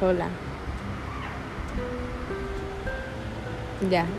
Hola. Ya.